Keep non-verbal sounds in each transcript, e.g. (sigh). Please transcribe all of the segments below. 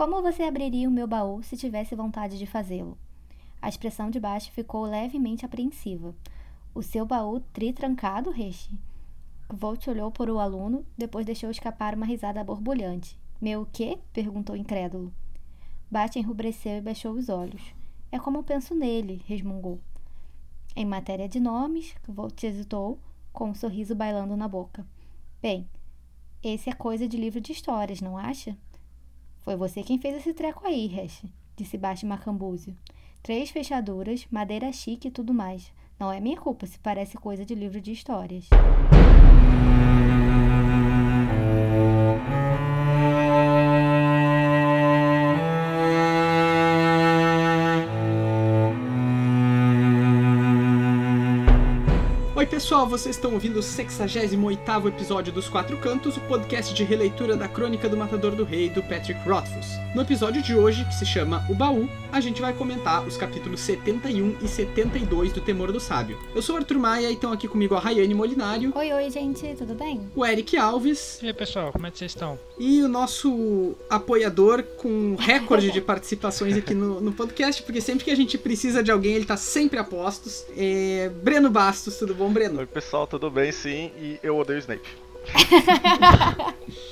Como você abriria o meu baú se tivesse vontade de fazê-lo? A expressão de baixo ficou levemente apreensiva. O seu baú tritrancado, Reche? Volt olhou para o aluno, depois deixou escapar uma risada borbulhante. Meu quê? perguntou incrédulo. Bate enrubesceu e baixou os olhos. É como penso nele, resmungou. Em matéria de nomes, Volt hesitou, com um sorriso bailando na boca. Bem, esse é coisa de livro de histórias, não acha? Foi você quem fez esse treco aí, Resh, disse Bate Macambúzio. Três fechaduras, madeira chique e tudo mais. Não é minha culpa se parece coisa de livro de histórias. Pessoal, vocês estão ouvindo o 68º episódio dos Quatro Cantos, o podcast de releitura da Crônica do Matador do Rei, do Patrick Rothfuss. No episódio de hoje, que se chama O Baú, a gente vai comentar os capítulos 71 e 72 do Temor do Sábio. Eu sou o Arthur Maia e estão aqui comigo a Rayane Molinário. Oi, oi, gente, tudo bem? O Eric Alves. E aí pessoal, como é que vocês estão? E o nosso apoiador com recorde de participações aqui no, no, podcast, porque sempre que a gente precisa de alguém, ele tá sempre a postos. É... Breno Bastos, tudo bom? Breno? Oi, pessoal, tudo bem? Sim, e eu odeio Snape. (laughs)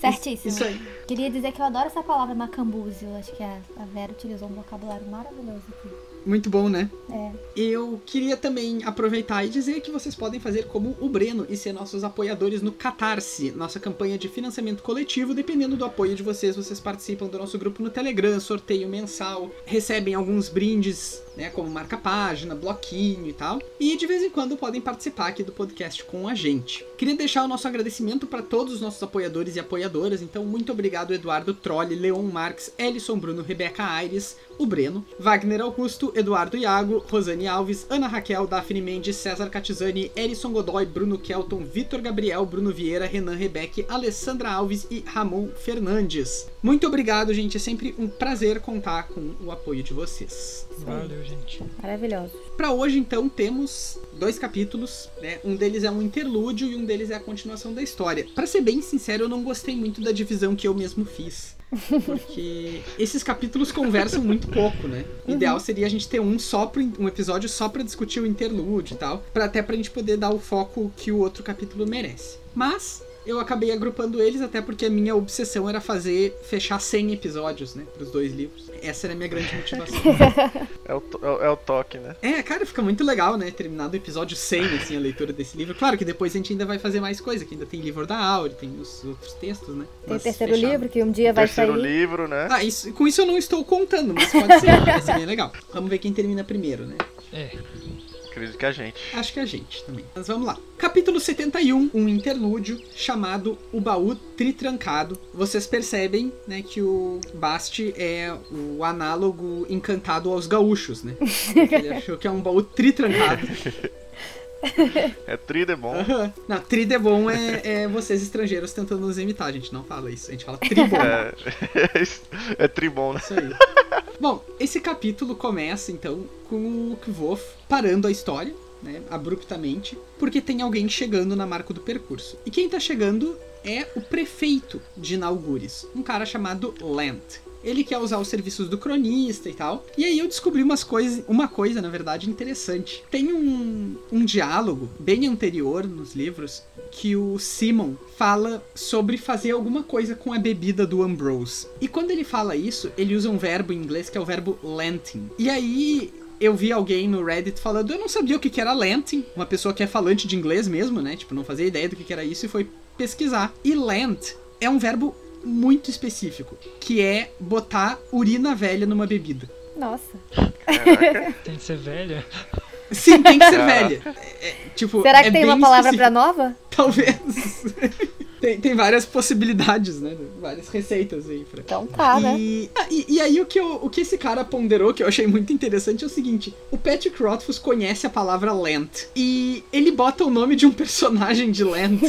Certíssimo. Isso aí. Queria dizer que eu adoro essa palavra macambúzio. Acho que a, a Vera utilizou um vocabulário maravilhoso aqui. Muito bom, né? É. Eu queria também aproveitar e dizer que vocês podem fazer como o Breno e ser nossos apoiadores no Catarse, nossa campanha de financiamento coletivo. Dependendo do apoio de vocês, vocês participam do nosso grupo no Telegram, sorteio mensal, recebem alguns brindes, né, como marca-página, bloquinho e tal. E de vez em quando podem participar aqui do podcast com a gente. Queria deixar o nosso agradecimento para todos os nossos apoiadores e apoiadoras. Então, muito obrigado, Eduardo Trolli, Leon Marques, Ellison Bruno, Rebeca Aires, o Breno, Wagner Augusto, Eduardo Iago, Rosane Alves, Ana Raquel, Daphne Mendes, César Catizani, Erison Godoy, Bruno Kelton, Vitor Gabriel, Bruno Vieira, Renan Rebeque, Alessandra Alves e Ramon Fernandes. Muito obrigado, gente. É sempre um prazer contar com o apoio de vocês. Valeu, gente. Maravilhoso. Para hoje, então, temos dois capítulos, né? Um deles é um interlúdio e um deles é a continuação da história. Para ser bem sincero, eu não gostei muito da divisão que eu mesmo fiz. Porque (laughs) esses capítulos conversam muito pouco, né? O Uhum. ideal seria a gente ter um só pro, um episódio só pra discutir o interlúdio e tal, para até pra gente poder dar o foco que o outro capítulo merece. Mas eu acabei agrupando eles até porque a minha obsessão era fazer fechar 100 episódios, né, pros dois livros. Essa era a minha grande motivação. (laughs) É o, to- é o- é o toque, né? É, cara, fica muito legal, né? Terminado o episódio 100, assim, a leitura desse livro. Claro que depois a gente ainda vai fazer mais coisa, que ainda tem livro da Aure, tem os outros textos, né? Tem o Mas terceiro fechado. livro que um dia vai Terceiro sair. livro, né? Ah, isso, com isso eu não estou contando, mas pode ser, (laughs) vai ser bem legal. Vamos ver quem termina primeiro, né? É, Acredito que a gente. Acho que a gente também. Mas vamos lá. Capítulo 71, um interlúdio chamado O Baú Tritrancado. Vocês percebem, né, que o Basti é o análogo encantado aos gaúchos, né? Ele achou que é um baú tritrancado. (laughs) É tri é bom. Aham. Não, é, é vocês estrangeiros tentando nos imitar. A gente não fala isso. A gente fala tribom. É, (laughs) é tribom, né? Isso aí. Bom, esse capítulo começa então com o Kvof parando a história, né, abruptamente, porque tem alguém chegando na marca do percurso. E quem tá chegando é o prefeito de Naugures, um cara chamado Lent. Ele quer usar os serviços do cronista e tal. E aí eu descobri umas coisas, uma coisa, na verdade, interessante. Tem um, um diálogo bem anterior nos livros que o Simon fala sobre fazer alguma coisa com a bebida do Ambrose. E quando ele fala isso, ele usa um verbo em inglês que é o verbo lenting. E aí eu vi alguém no Reddit falando, eu não sabia o que era lenting, uma pessoa que é falante de inglês mesmo, né? Tipo, não fazia ideia do que que era isso e foi pesquisar. E lent é um verbo muito específico, que é botar urina velha numa bebida. Nossa. Caraca. (laughs) tem que ser velha. Sim, tem que ser velha. É, é, tipo, Será que é tem bem uma palavra específico. pra nova? (laughs) Talvez. (laughs) tem, tem várias possibilidades, né? Várias receitas aí pra. Então tá, né? E, ah, e, e aí o que, eu- o que esse cara ponderou, que eu achei muito interessante, é o seguinte: o Patrick Rothfuss conhece a palavra Lent. E ele bota o nome de um personagem de Lent.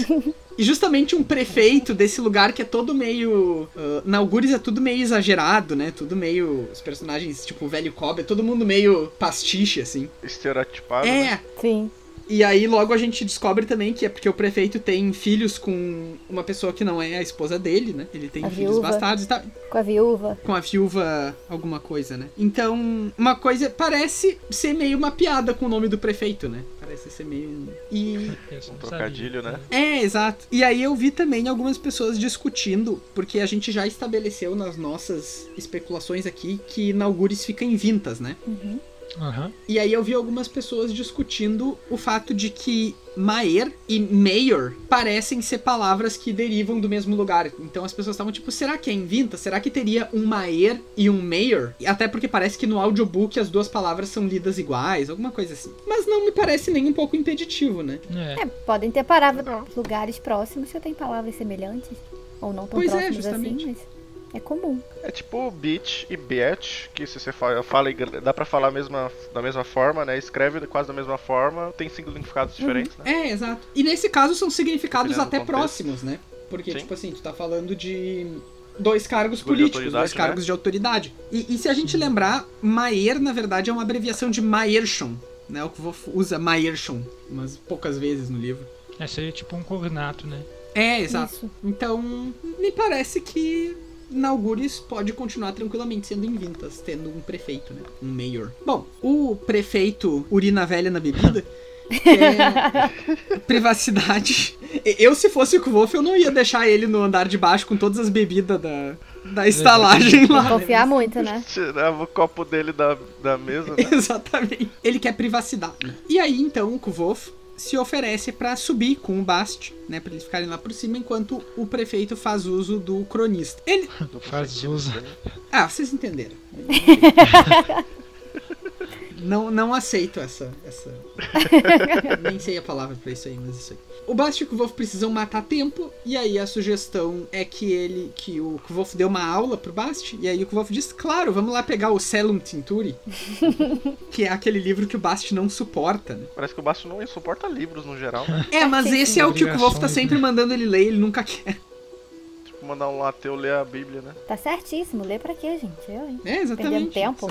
E justamente um prefeito desse lugar que é todo meio. Uh, na Algures é tudo meio exagerado, né? Tudo meio. Os personagens, tipo o velho Cobb, é todo mundo meio pastiche, assim. Estereotipado, É, né? Sim. E aí logo a gente descobre também que é porque o prefeito tem filhos com uma pessoa que não é a esposa dele, né? Ele tem A filhos viúva. bastardos e tal. Com a viúva. Com a viúva alguma coisa, né? Então, uma coisa parece ser meio uma piada com o nome do prefeito, né? Parece ser meio. um- E Um trocadilho, né? é, exato. E aí eu vi também algumas pessoas discutindo, porque a gente já estabeleceu nas nossas especulações aqui que Naugures fica em Vintas, né? Uhum. Aham. E aí eu vi algumas pessoas discutindo o fato de que Maer e Mayor parecem ser palavras que derivam do mesmo lugar. Então as pessoas estavam tipo, será que é em Vintas? Será que teria um Maer e um Mayor? E Até porque parece que no audiobook as duas palavras são lidas iguais, alguma coisa assim. Mas não me parece nem um pouco impeditivo, né? É. É, podem ter palavras, lugares próximos que tem palavras semelhantes. Ou não tão Pois é, próximos justamente. assim, mas é comum. É tipo beach e beach, que se você fala, fala dá pra falar mesma, da mesma forma, né? Escreve quase da mesma forma, tem significados diferentes, né? É, exato. E nesse caso são significados até próximos, né? Porque, Sim. tipo assim, tu tá falando de dois cargos políticos, dois cargos né? de autoridade. E, e se a gente lembrar, Maier, na verdade, é uma abreviação de Maiershon, né? O que Wolf usa Maiershon, umas poucas vezes no livro. É, seria tipo um cognato, né? É, exato. Isso. Então, me parece que Naugures pode continuar tranquilamente sendo em Vintas, tendo um prefeito, né? Um mayor. Bom, o prefeito urina velha na bebida quer (laughs) privacidade. Eu, se fosse o Kvolf, eu não ia deixar ele no andar de baixo com todas as bebidas da, da estalagem lá. né? Confiar muito, né? (laughs) Tirava o copo dele da, da mesa, né? (laughs) Exatamente. Ele quer privacidade. E aí, então, o Kvolf se oferece pra subir com o Bast, né, para eles ficarem lá por cima, enquanto o prefeito faz uso do cronista. Ele, (laughs) Faz uso. ah, vocês entenderam. (laughs) Não, não aceito essa, essa. (laughs) Nem sei a palavra pra isso aí, mas isso aí. O Bast e o Kvolf precisam matar tempo, e aí a sugestão é que ele. que o Kvolf dê uma aula pro Bast, e aí o Kvolf diz, claro, vamos lá pegar o Celum Tinturi, (laughs) que é aquele livro que o Bast não suporta, né? Parece que o Basto não suporta livros no geral, né? É, mas Sim, esse sim. é o que o Kvolf tá sempre né? mandando ele ler, ele nunca quer. Tipo, mandar um ateu ler a Bíblia, né? Tá certíssimo. Lê pra quê, gente? Eu, hein? É, exatamente. Perdendo tempo.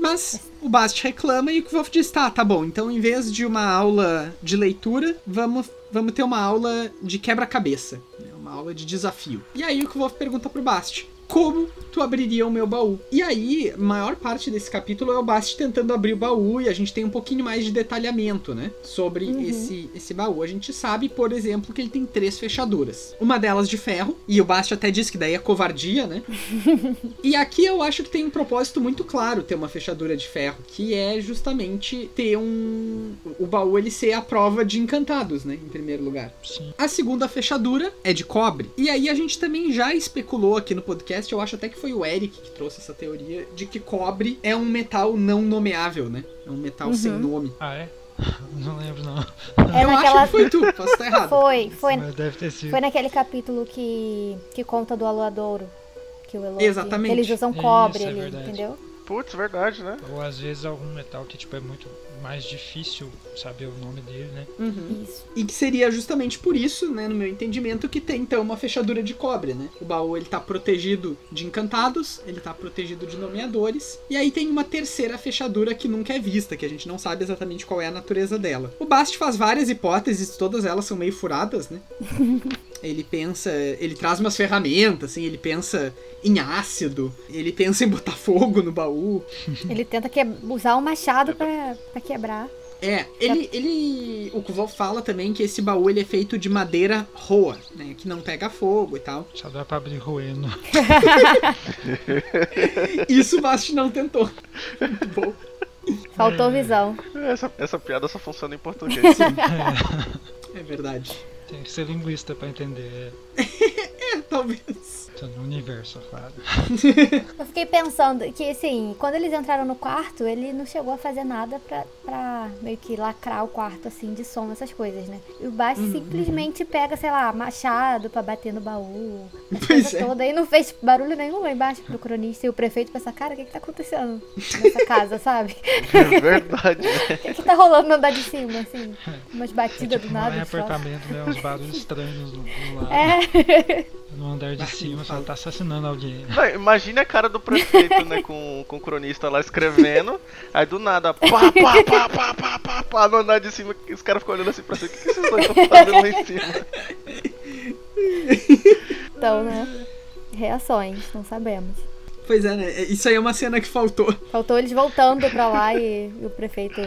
Mas o Bast reclama e o Kvolf diz: tá, tá bom, então em vez de uma aula de leitura, vamos, vamos ter uma aula de quebra-cabeça. né, Uma aula de desafio. E aí o Kvolf pergunta pro Bast: como tu abriria o meu baú? E aí, a maior parte desse capítulo é o Bast tentando abrir o baú e a gente tem um pouquinho mais de detalhamento, né? Sobre esse, esse baú. A gente sabe, por exemplo, que ele tem três fechaduras. Uma delas de ferro, e o Bast até diz que daí é covardia, né? (laughs) E aqui eu acho que tem um propósito muito claro ter uma fechadura de ferro, que é justamente ter um. O baú ele ser a prova de encantados, né? Em primeiro lugar. Sim. A segunda fechadura é de cobre. E aí a gente também já especulou aqui no podcast, eu acho até que foi o Eric que trouxe essa teoria, de que cobre é um metal não nomeável, né? É um metal sem nome. Ah, é? (laughs) Não lembro, não. É eu naquela. acho que foi tu, posso estar errado. Foi, foi, Mas deve ter sido. foi naquele capítulo que, que conta do Aluadouro. Que o Eloy, Exatamente. Que eles usam Isso, cobre é ali, verdade. entendeu? Putz, verdade, né? Ou às vezes algum metal que tipo é muito mais difícil saber o nome dele, né? Isso. E que seria justamente por isso, né, no meu entendimento, que tem então uma fechadura de cobre, né? O baú ele tá protegido de encantados, ele tá protegido de nomeadores, e aí tem uma terceira fechadura que nunca é vista, que a gente não sabe exatamente qual é a natureza dela. O Bast faz várias hipóteses, todas elas são meio furadas, né? (laughs) Ele pensa, ele traz umas ferramentas, assim, ele pensa em ácido, ele pensa em botar (laughs) fogo no baú. Ele tenta que... usar o machado pra, pra quebrar. É, ele, ele. O Kuvol fala também que esse baú ele é feito de madeira roa, né? Que não pega fogo e tal. Só dá pra abrir roendo. (laughs) Isso o Bast não tentou. Muito bom. Faltou visão. Essa, essa piada só funciona em português. (laughs) É verdade. Tem que ser linguista pra entender. É, (laughs) talvez. Tá no universo, claro. Eu fiquei pensando que, assim, quando eles entraram no quarto, ele não chegou a fazer nada pra, pra meio que lacrar o quarto, assim, de som, essas coisas, né? E o Bast simplesmente pega, sei lá, machado pra bater no baú. (laughs) Essa Pois coisa é. toda. E não fez barulho nenhum lá embaixo pro cronista e o prefeito pensa, cara, o que que tá acontecendo nessa casa, sabe? É verdade, né? (laughs) O que que tá rolando no andar de cima, assim? Umas É batidas tipo do um nada. só. apartamento, né? Uns barulhos estranhos do lado. É, (laughs) no andar de cima, ela tá assassinando alguém. Não, imagine a cara do prefeito, né, com, com o cronista lá escrevendo, aí do nada, pá, pá, pá, pá, pá, pá, pá, no andar de cima, os caras ficam olhando assim pra cima, o que, que esses dois estão fazendo lá em cima? Então, né? Reações, não sabemos. Pois é, né? Isso aí é uma cena que faltou. Faltou eles voltando pra lá e, e o prefeito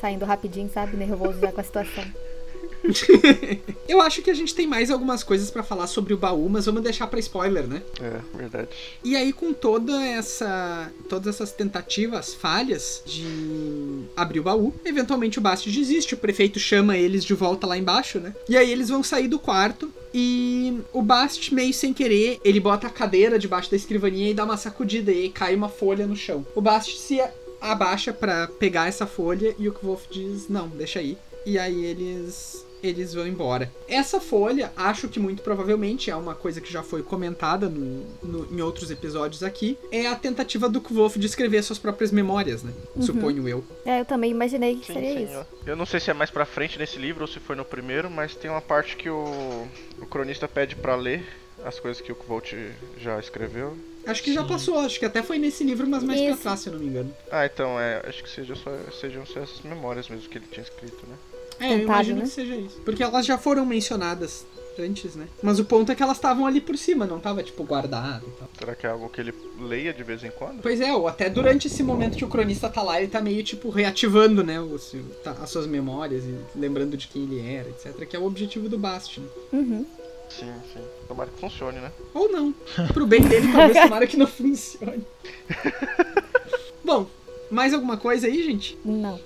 saindo rapidinho, sabe? Nervoso já com a situação. Eu acho que a gente tem mais algumas coisas pra falar sobre o baú, mas vamos deixar pra spoiler, né? É, verdade. E aí, com toda essa. todas essas tentativas, falhas de abrir o baú, eventualmente o Bast desiste, o prefeito chama eles de volta lá embaixo, né? E aí eles vão sair do quarto e o Bast, meio sem querer, ele bota a cadeira debaixo da escrivaninha e dá uma sacudida e aí cai uma folha no chão. O Bast se abaixa pra pegar essa folha e o Kvolf diz: Não, deixa aí. E aí eles eles vão embora. Essa folha, acho que muito provavelmente é uma coisa que já foi comentada no, no- em outros episódios aqui, é a tentativa do Kvolf de escrever suas próprias memórias, né? Suponho eu. É, eu também imaginei que Sim, seria sim. isso. ó. Eu não sei se é mais pra frente nesse livro ou se foi no primeiro, mas tem uma parte que o, o cronista pede pra ler as coisas que o Kvolt já escreveu. Acho que já Sim. passou, acho que até foi nesse livro, mas mais pra Isso. trás, se eu não me engano. Ah, então é, acho que seja só, sejam só essas memórias mesmo que ele tinha escrito, né? É, eu imagino né? que seja isso. Porque elas já foram mencionadas antes, né? Mas o ponto é que elas estavam ali por cima, não tava, tipo, guardado e tal. Será que é algo que ele leia de vez em quando? Pois é, ou até durante esse momento que o cronista tá lá, ele tá meio, tipo, reativando, né, tá- as suas memórias e lembrando de quem ele era, etc. Que é o objetivo do Bast, né? Uhum. Sim, sim. Tomara que funcione, né? Ou não. Pro bem dele, talvez tomara que não funcione. (laughs) Bom, mais alguma coisa aí, gente? Não.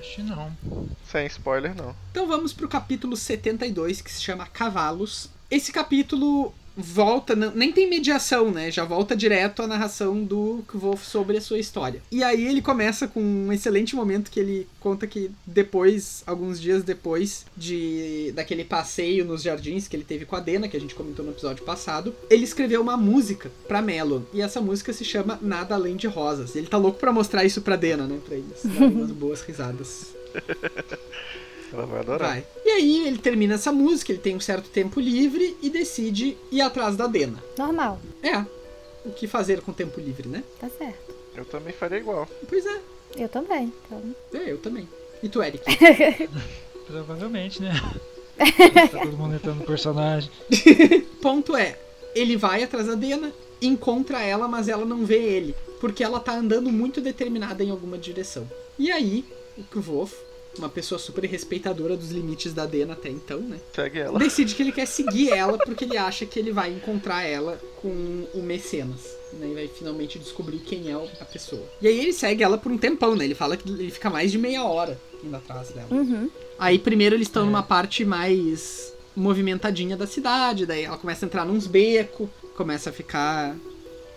Não, acho que não. Sem spoiler, não. Então vamos pro capítulo 72, que se chama Cavalos. Esse capítulo volta, não- nem tem mediação, né? Já volta direto à narração do Kvolf sobre a sua história. E aí ele começa com um excelente momento que ele conta que depois, alguns dias depois de daquele passeio nos jardins que ele teve com a Dena, que a gente comentou no episódio passado, ele escreveu uma música pra Melon. E essa música se chama Nada Além de Rosas. Ele tá louco pra mostrar isso pra Dena, né? Pra eles darem umas (laughs) boas risadas. (laughs) Ela vai adorar. Vai. E aí ele termina essa música, ele tem um certo tempo livre e decide ir atrás da Dena. Normal. É. O que fazer com tempo livre, né? Tá certo. Eu também faria igual. Pois é. Eu também. Então... É, eu também. E tu, Eric? (laughs) Provavelmente, né? (laughs) tá todo mundo entrando no personagem. Ponto é, ele vai atrás da Dena, encontra ela, mas ela não vê ele. Porque ela tá andando muito determinada em alguma direção. E aí, o Kvolf, uma pessoa super respeitadora dos limites da Dena até então, né? Segue ela. decide que ele quer seguir ela porque ele acha que ele vai encontrar ela com o Mecenas. Né, e vai finalmente descobrir quem é a pessoa. E aí ele segue ela por um tempão, né? Ele fala que ele fica mais de meia hora indo atrás dela. Uhum. Aí primeiro eles estão É. numa parte mais movimentadinha da cidade, daí ela começa a entrar nos becos, começa a ficar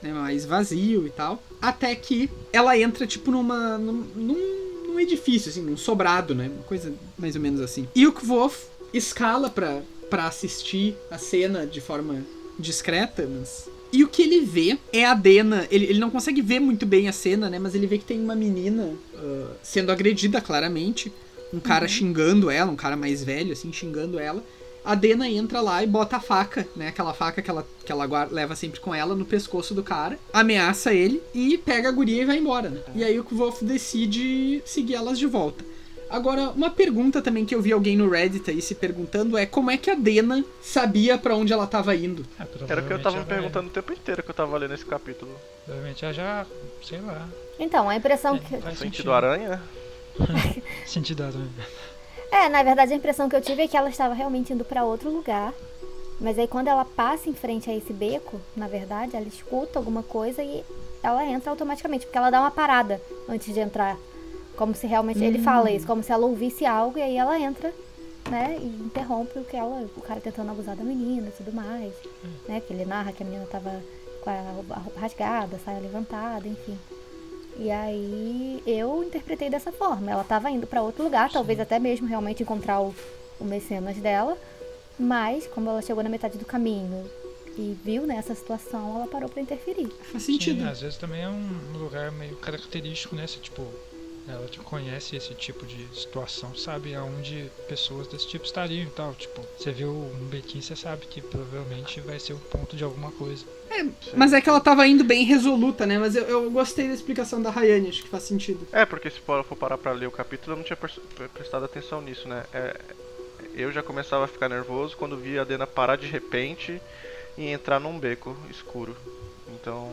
né, mais vazio e tal. Até que ela entra, tipo, numa. num, num, num edifício, assim, num sobrado, né? Uma coisa mais ou menos assim. E o Kvof escala pra, pra assistir a cena de forma discreta, mas. E o que ele vê é a Dena. Ele, ele não consegue ver muito bem a cena, né? Mas ele vê que tem uma menina ah, sendo agredida, claramente. Um cara xingando ela, um cara mais velho, assim, xingando ela. A Dena entra lá e bota a faca, né? Aquela faca que ela, que ela guarda- leva sempre com ela no pescoço do cara. Ameaça ele e pega a guria e vai embora, né? E aí o Wolf decide seguir elas de volta. Agora, uma pergunta também que eu vi alguém no Reddit aí se perguntando é como é que a Dena sabia pra onde ela tava indo? Ah, Era o que eu tava me perguntando o tempo inteiro que eu tava lendo esse capítulo. Provavelmente ela já, sei lá. Então, a impressão É, que. faz Sentido aranha? Sentido aranha. (laughs) É, na verdade a impressão que eu tive é que ela estava realmente indo pra outro lugar. Mas aí quando ela passa em frente a esse beco, na verdade, ela escuta alguma coisa e ela entra automaticamente, porque ela dá uma parada antes de entrar. Como se realmente. Ele fala isso, como se ela ouvisse algo e aí ela entra, né? E interrompe o que ela. O cara tentando abusar da menina e tudo mais. Né? Que ele narra que a menina tava com a roupa rasgada, saia levantada, enfim. E aí eu interpretei dessa forma. Ela estava indo para outro lugar, talvez até mesmo realmente encontrar o, o mecenas dela. Mas, como ela chegou na metade do caminho e viu né, essa situação, ela parou para interferir. Faz sentido. Sim, às vezes também é um lugar meio característico, né? Se, tipo, ela conhece esse tipo de situação, sabe aonde pessoas desse tipo estariam e tal. Tipo, você viu um bequim, você sabe que provavelmente vai ser o ponto de alguma coisa. É, mas é que ela tava indo bem resoluta, né? Mas eu, eu gostei da explicação da Rayane, acho que faz sentido. É, porque se for for parar pra ler o capítulo, eu não tinha prestado atenção nisso, né? É, eu já começava a ficar nervoso quando via a Dena parar de repente e entrar num beco escuro. Então,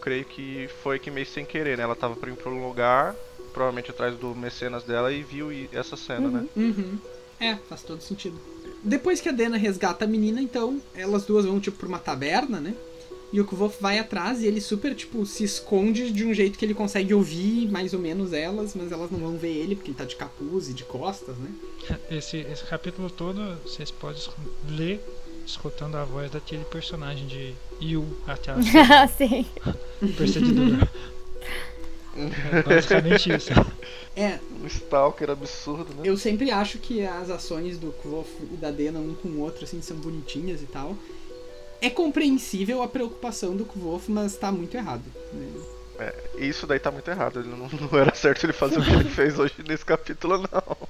creio que foi que meio sem querer, né? Ela tava pra ir pra um lugar, provavelmente atrás do mecenas dela, e viu essa cena, né? Uhum. É, faz todo sentido. Depois que a Dena resgata a menina, então, elas duas vão, tipo, pra uma taberna, né? E o Kvolf vai atrás e ele super, tipo, se esconde de um jeito que ele consegue ouvir mais ou menos elas, mas elas não vão ver ele porque ele tá de capuz e de costas, né? Esse, esse capítulo todo vocês podem ler escutando a voz daquele personagem de Yu até a (laughs) Sim. perseguidor. (laughs) É basicamente isso. É, (laughs) Um stalker absurdo, né? eu sempre acho que as ações do Kvolf e da Dena um com o outro, assim, são bonitinhas e tal. É compreensível a preocupação do Kvolf, mas tá muito errado. Né? Isso daí tá muito errado. Ele não, (laughs) não era certo ele fazer o que ele (laughs) fez hoje nesse capítulo, não.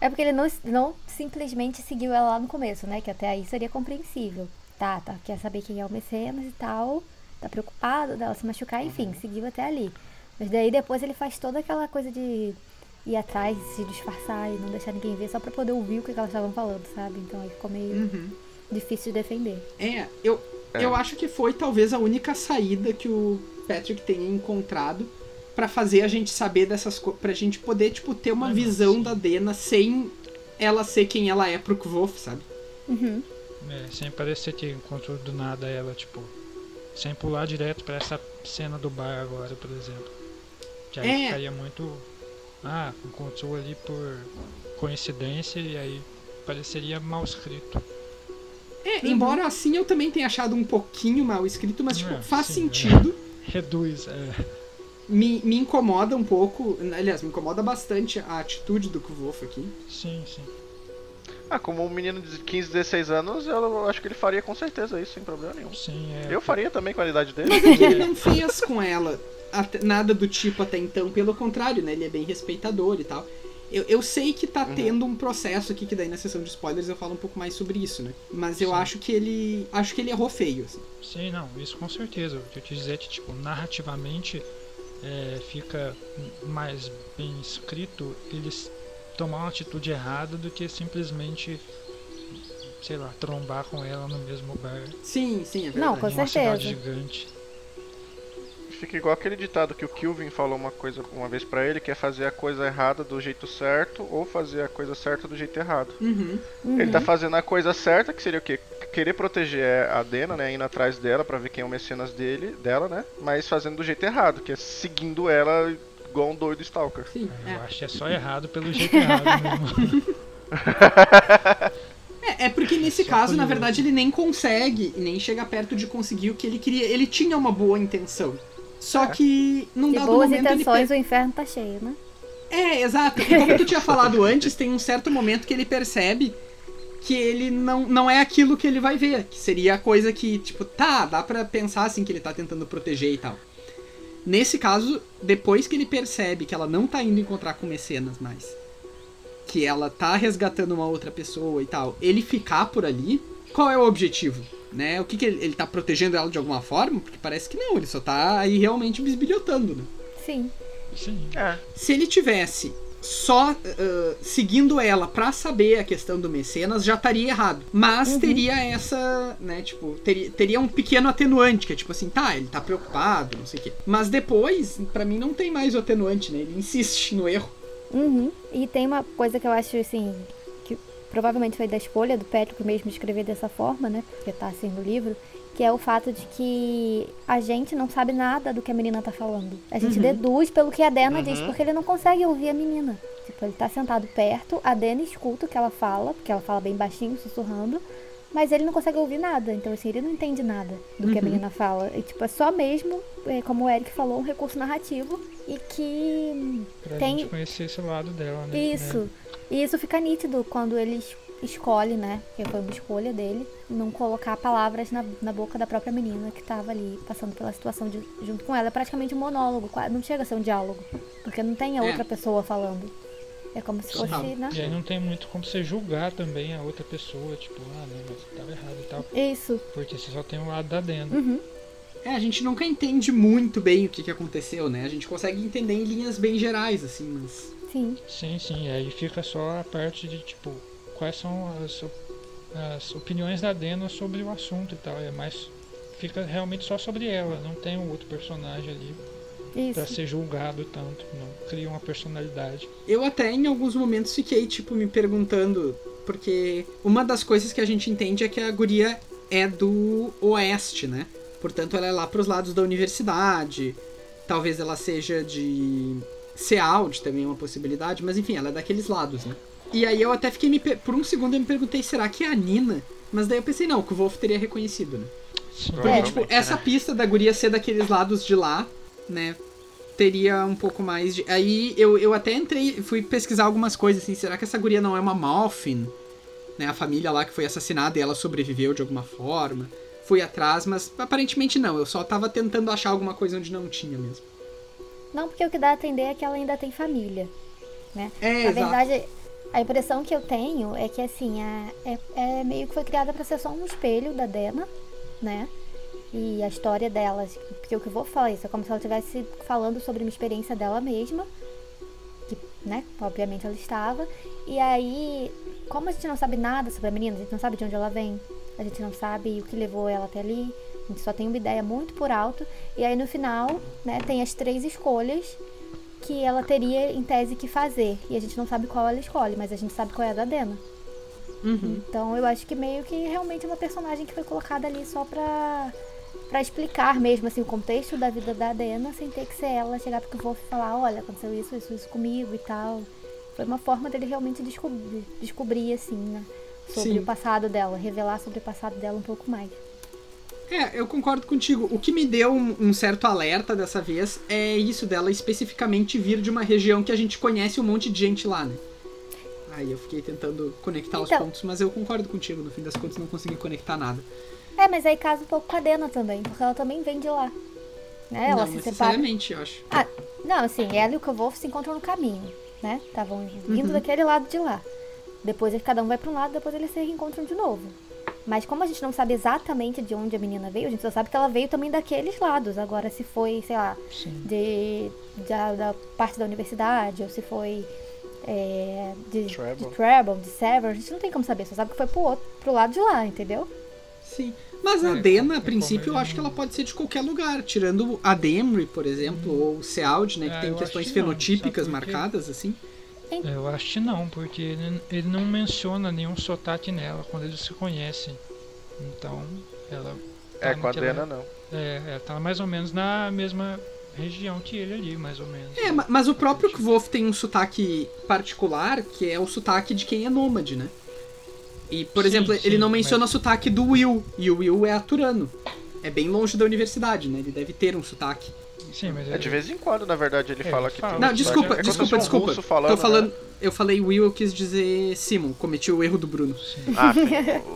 É porque ele não, não simplesmente seguiu ela lá no começo, né? Que até aí seria compreensível. Tá, tá, quer saber quem é o mecenas e tal, tá preocupado dela se machucar, enfim, seguiu até ali. Mas daí depois ele faz toda aquela coisa de ir atrás, se disfarçar e não deixar ninguém ver, só pra poder ouvir o que elas estavam falando, sabe? Então aí ficou meio Uhum. difícil de defender. É, eu, É. eu acho que foi talvez a única saída que o Patrick tenha encontrado pra fazer a gente saber dessas coisas, pra gente poder, tipo, ter uma Ah, visão sim. da Dena sem ela ser quem ela é pro Kvolf, sabe? Uhum. É, sem parecer que encontrou do nada ela, tipo, sem pular direto pra essa cena do bar agora, por exemplo. Que aí É. ficaria muito. Ah, encontrou ali por coincidência e aí pareceria mal escrito. É, embora assim eu também tenha achado um pouquinho mal escrito, mas, tipo, É, faz sim, sentido. (laughs) Reduz, é. Me, me incomoda um pouco, aliás, me incomoda bastante a atitude do Kvolf aqui. Sim, sim. Ah, como um menino de 15, 16 anos, eu acho que ele faria com certeza isso, sem problema nenhum. Sim, é. Eu faria também com a idade dele. Mas é que (laughs) ele não fez com ela nada do tipo até então, pelo contrário, né? Ele é bem respeitador e tal. Eu, eu sei que tá Uhum. tendo um processo aqui, que daí na sessão de spoilers eu falo um pouco mais sobre isso, né? Mas eu Sim. acho que ele. Acho que ele errou feio, assim. Sim, não, isso com certeza. O que eu te dizer é que, tipo, narrativamente é, fica mais bem escrito eles tomar uma atitude errada do que simplesmente, sei lá, trombar com ela no mesmo bar Sim, sim, é verdade. Não, com de uma certeza. cidade gigante. Fica igual aquele ditado que o Kilvin falou uma coisa uma vez pra ele, que é fazer a coisa errada do jeito certo ou fazer a coisa certa do jeito errado. Uhum. Ele tá fazendo a coisa certa, que seria o quê? Querer proteger a Dena, né? Indo atrás dela pra ver quem é o mecenas dele, dela, né? Mas fazendo do jeito errado, que é seguindo ela igual um doido Stalker. Sim, Eu é. acho que é só errado pelo jeito errado (laughs) mesmo. É, é porque nesse Só caso, na verdade, ele nem consegue, e nem chega perto de conseguir o que ele queria. Ele tinha uma boa intenção. Só que De dado boas momento intenções, o inferno tá cheio, né? É, exato. E como tu tinha falado antes, tem um certo momento que ele percebe que ele não, não é aquilo que ele vai ver. Que seria a coisa que, tipo, tá, dá pra pensar assim que ele tá tentando proteger e tal. Nesse caso, depois que ele percebe que ela não tá indo encontrar com mecenas mais, que ela tá resgatando uma outra pessoa e tal, ele ficar por ali, qual é o objetivo? Né? O que, que ele, ele tá protegendo ela de alguma forma? Porque parece que não, ele só tá aí realmente bisbilhotando, né? Sim. Sim. É, Se ele tivesse só ah, seguindo ela pra saber a questão do mecenas, já estaria errado. Mas teria essa, né, tipo, teria, teria um pequeno atenuante, que é tipo assim, tá, ele tá preocupado, não sei o quê. Mas depois, pra mim não tem mais o atenuante, né? Ele insiste no erro. Uhum. E tem uma coisa que eu acho assim, que provavelmente foi da escolha do Patrick mesmo escrever dessa forma, né? Porque tá assim no livro, que é o fato de que a gente não sabe nada do que a menina tá falando. A gente deduz pelo que a Dena diz, porque ele não consegue ouvir a menina. Tipo, ele tá sentado perto, a Dena escuta o que ela fala, porque ela fala bem baixinho, sussurrando, mas ele não consegue ouvir nada. Então, assim, ele não entende nada do que a menina fala. E, tipo, é só mesmo, é, como o Eric falou, um recurso narrativo e que Pra Tem- gente conhecer esse lado dela, né? isso. E isso fica nítido quando eles escolhe, né? Que foi uma escolha dele, não colocar palavras na, na boca da própria menina que tava ali passando pela situação de, junto com ela. É praticamente um monólogo, não chega a ser um diálogo. Porque não tem a É. outra pessoa falando. É como se fosse, Total. né? E aí não tem muito como você julgar também a outra pessoa, tipo, ah, não, mas tava errado e tal. Isso. Porque você só tem o lado da Dena. Uhum. É, a gente nunca entende muito bem o que, que aconteceu, né? A gente consegue entender em linhas bem gerais, assim, mas. Sim. Sim, sim. Aí fica só a parte de, tipo, quais são as, as opiniões da Dena sobre o assunto e tal. É mais. Fica realmente só sobre ela, não tem um outro personagem ali pra Isso. ser julgado tanto. Não cria uma personalidade. Eu até em alguns momentos fiquei, tipo, me perguntando. Porque uma das coisas que a gente entende é que a guria é do oeste, né? Portanto, ela é lá pros lados da universidade. Talvez ela seja de Seald também é uma possibilidade, mas enfim, ela é daqueles lados, né? E aí eu até fiquei me por um segundo eu me perguntei, será que é a Nina? Mas daí eu pensei, não, que o Wolf teria reconhecido, né? Porque, tipo, essa pista da guria ser daqueles lados de lá, né? Teria um pouco mais de. Aí eu, eu até entrei, fui pesquisar algumas coisas assim. Será que essa guria não é uma Malfin? Né? A família lá que foi assassinada e ela sobreviveu de alguma forma. Fui atrás, mas aparentemente não. Eu só tava tentando achar alguma coisa onde não tinha mesmo. Não, porque o que dá a entender é que ela ainda tem família, né? É, Na exato. verdade, a impressão que eu tenho é que, assim, a- é, é meio que foi criada pra ser só um espelho da Dena, né? E a história dela, porque o que eu vou falar isso é como se ela estivesse falando sobre uma experiência dela mesma, que, né, obviamente ela estava. E aí, como a gente não sabe nada sobre a menina, a gente não sabe de onde ela vem, a gente não sabe o que levou ela até ali, a gente só tem uma ideia muito por alto. E aí no final, né, tem as três escolhas que ela teria em tese que fazer. E a gente não sabe qual ela escolhe, mas a gente sabe qual é a da Dena. Uhum. Então eu acho que meio que realmente é uma personagem que foi colocada ali só pra, pra explicar mesmo assim, o contexto da vida da Dena, sem ter que ser ela chegar pro Wolf e falar, olha, aconteceu isso, isso, isso comigo e tal. Foi uma forma dele realmente descobrir, descobrir assim, né? Sobre Sim. o passado dela, revelar sobre o passado dela um pouco mais. É, eu concordo contigo. O que me deu um, um certo alerta dessa vez é isso dela especificamente vir de uma região que a gente conhece um monte de gente lá, né? Aí eu fiquei tentando conectar os Então. pontos, mas eu concordo contigo. No fim das contas, não consegui conectar nada. É, mas aí casa um pouco com a Dena também, porque ela também vem de lá. Né? Ela não se separa. necessariamente, eu acho. Ah, não, assim, ela e o Wolf se encontram no caminho, né? Estavam vindo Uhum. daquele lado de lá. Depois eles- cada um vai pra um lado, depois eles se reencontram de novo. Mas como a gente não sabe exatamente de onde a menina veio, a gente só sabe que ela veio também daqueles lados. Agora, se foi, sei lá, Sim. de, da, parte da universidade, ou se foi é, de, Treble. de Treble, de Sever, a gente não tem como saber, só sabe que foi pro, outro, pro lado de lá, entendeu? Sim. Mas a É, Dena, é a princípio, eu acho que ela pode ser de qualquer lugar. Tirando a Demry, por exemplo, ou o Seald, né? Que Ah, tem questões que não, fenotípicas marcadas, assim. Eu acho que não, porque ele, ele não menciona nenhum sotaque nela quando eles se conhecem. Então, ela. É, tá com a Dena não. É, é, tá mais ou menos na mesma região que ele ali, mais ou menos. É, ma- mas o próprio Kvolf tem um sotaque particular, que é o sotaque de quem é nômade, né? E, por Sim, exemplo, ele sim, não mas- menciona o sotaque do Will, e o Will é aturano. É bem longe da universidade, né? Ele deve ter um sotaque. Sim, mas É de vez em quando, na verdade, ele É, fala que tem Não, desculpa, é desculpa, um desculpa. falando, Tô falando. né? Eu falei Will, eu quis dizer Simon. Cometi o erro do Bruno. Sim. Ah, sim,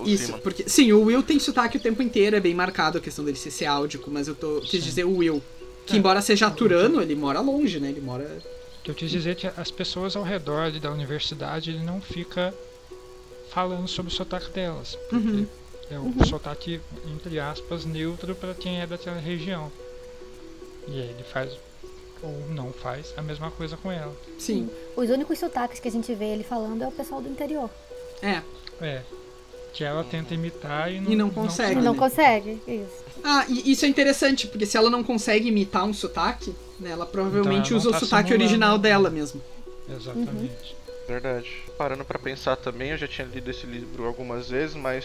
o (laughs) Isso, Simon. porque. Sim, o Will tem sotaque o tempo inteiro, é bem marcado a questão dele ser seáldico, mas eu tô, quis Sim. dizer o Will. Que É. embora seja aturano, ele mora longe, né? Ele mora. O que eu quis dizer é que as pessoas ao redor ali da universidade, ele não fica falando sobre o sotaque delas. Porque Uhum. é o sotaque, entre aspas, neutro para quem é daquela região. E aí ele faz, ou não faz, a mesma coisa com ela. Sim. Os únicos sotaques que a gente vê ele falando é o pessoal do interior. É. É. Que ela tenta imitar e não, E não consegue. E não né? consegue, isso. Ah, e isso é interessante, porque se ela não consegue imitar um sotaque, né, ela provavelmente Então ela usa não o tá sotaque simulando. original dela mesmo. Exatamente. Verdade. Parando pra pensar também, eu já tinha lido esse livro algumas vezes, mas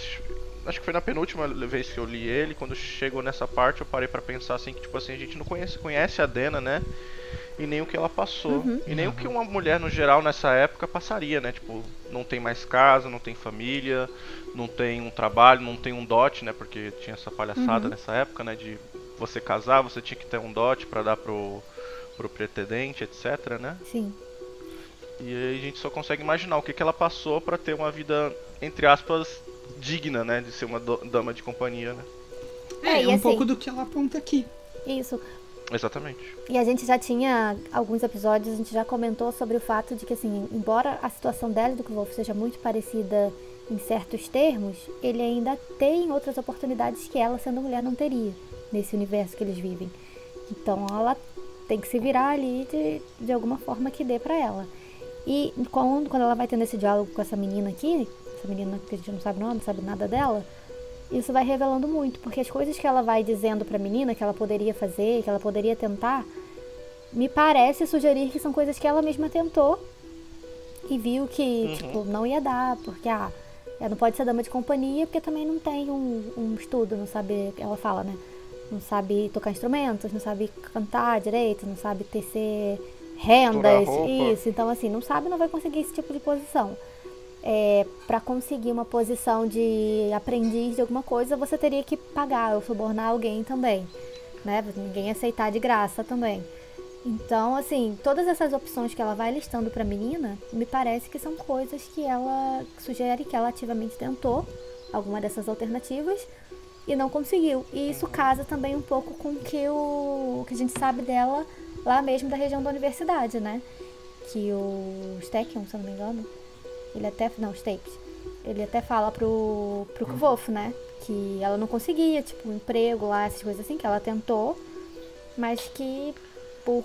acho que foi na penúltima vez que eu li ele, quando chegou nessa parte, eu parei pra pensar assim que tipo assim, a gente não conhece, conhece a Dena, né? E nem o que ela passou. E nem o que uma mulher no geral nessa época passaria, né? Tipo, não tem mais casa, não tem família, não tem um trabalho, não tem um dote, né? Porque tinha essa palhaçada nessa época, né? De você casar, você tinha que ter um dote pra dar pro, pro pretendente, etc, né? Sim. E aí a gente só consegue imaginar o que, que ela passou pra ter uma vida, entre aspas, digna, né? De ser uma do- dama de companhia, né? É, É, é e um assim- pouco do que ela aponta aqui. Isso. Exatamente. E a gente já tinha alguns episódios, a gente já comentou sobre o fato de que, assim, embora a situação dela e do Wolf seja muito parecida em certos termos, ele ainda tem outras oportunidades que ela, sendo mulher, não teria nesse universo que eles vivem. Então ela tem que se virar ali de, de alguma forma que dê pra ela. E quando, quando ela vai tendo esse diálogo com essa menina aqui, menina que a gente não sabe o nome, não sabe nada dela, isso vai revelando muito, porque as coisas que ela vai dizendo pra menina que ela poderia fazer, que ela poderia tentar, me parece sugerir que são coisas que ela mesma tentou e viu que, tipo, não ia dar, porque ah, ela não pode ser dama de companhia porque também não tem um, um estudo, não sabe, ela fala, né? Não sabe tocar instrumentos, não sabe cantar direito, não sabe tecer rendas, isso. Então, assim, não sabe, não vai conseguir esse tipo de posição. É, para conseguir uma posição de aprendiz de alguma coisa, você teria que pagar ou subornar alguém também, né? Ninguém aceitar de graça também. Então, assim, todas essas opções que ela vai listando pra menina, me parece que são coisas que ela sugere que ela ativamente tentou alguma dessas alternativas e não conseguiu. E isso casa também um pouco com o que, o, que a gente sabe dela lá mesmo da região da universidade, né? Que o Stekion, se eu não me engano, ele até. Não, Stapes. Ele até fala pro, pro Kvolf, né? Que ela não conseguia, tipo, um emprego lá, essas coisas assim, que ela tentou, mas que por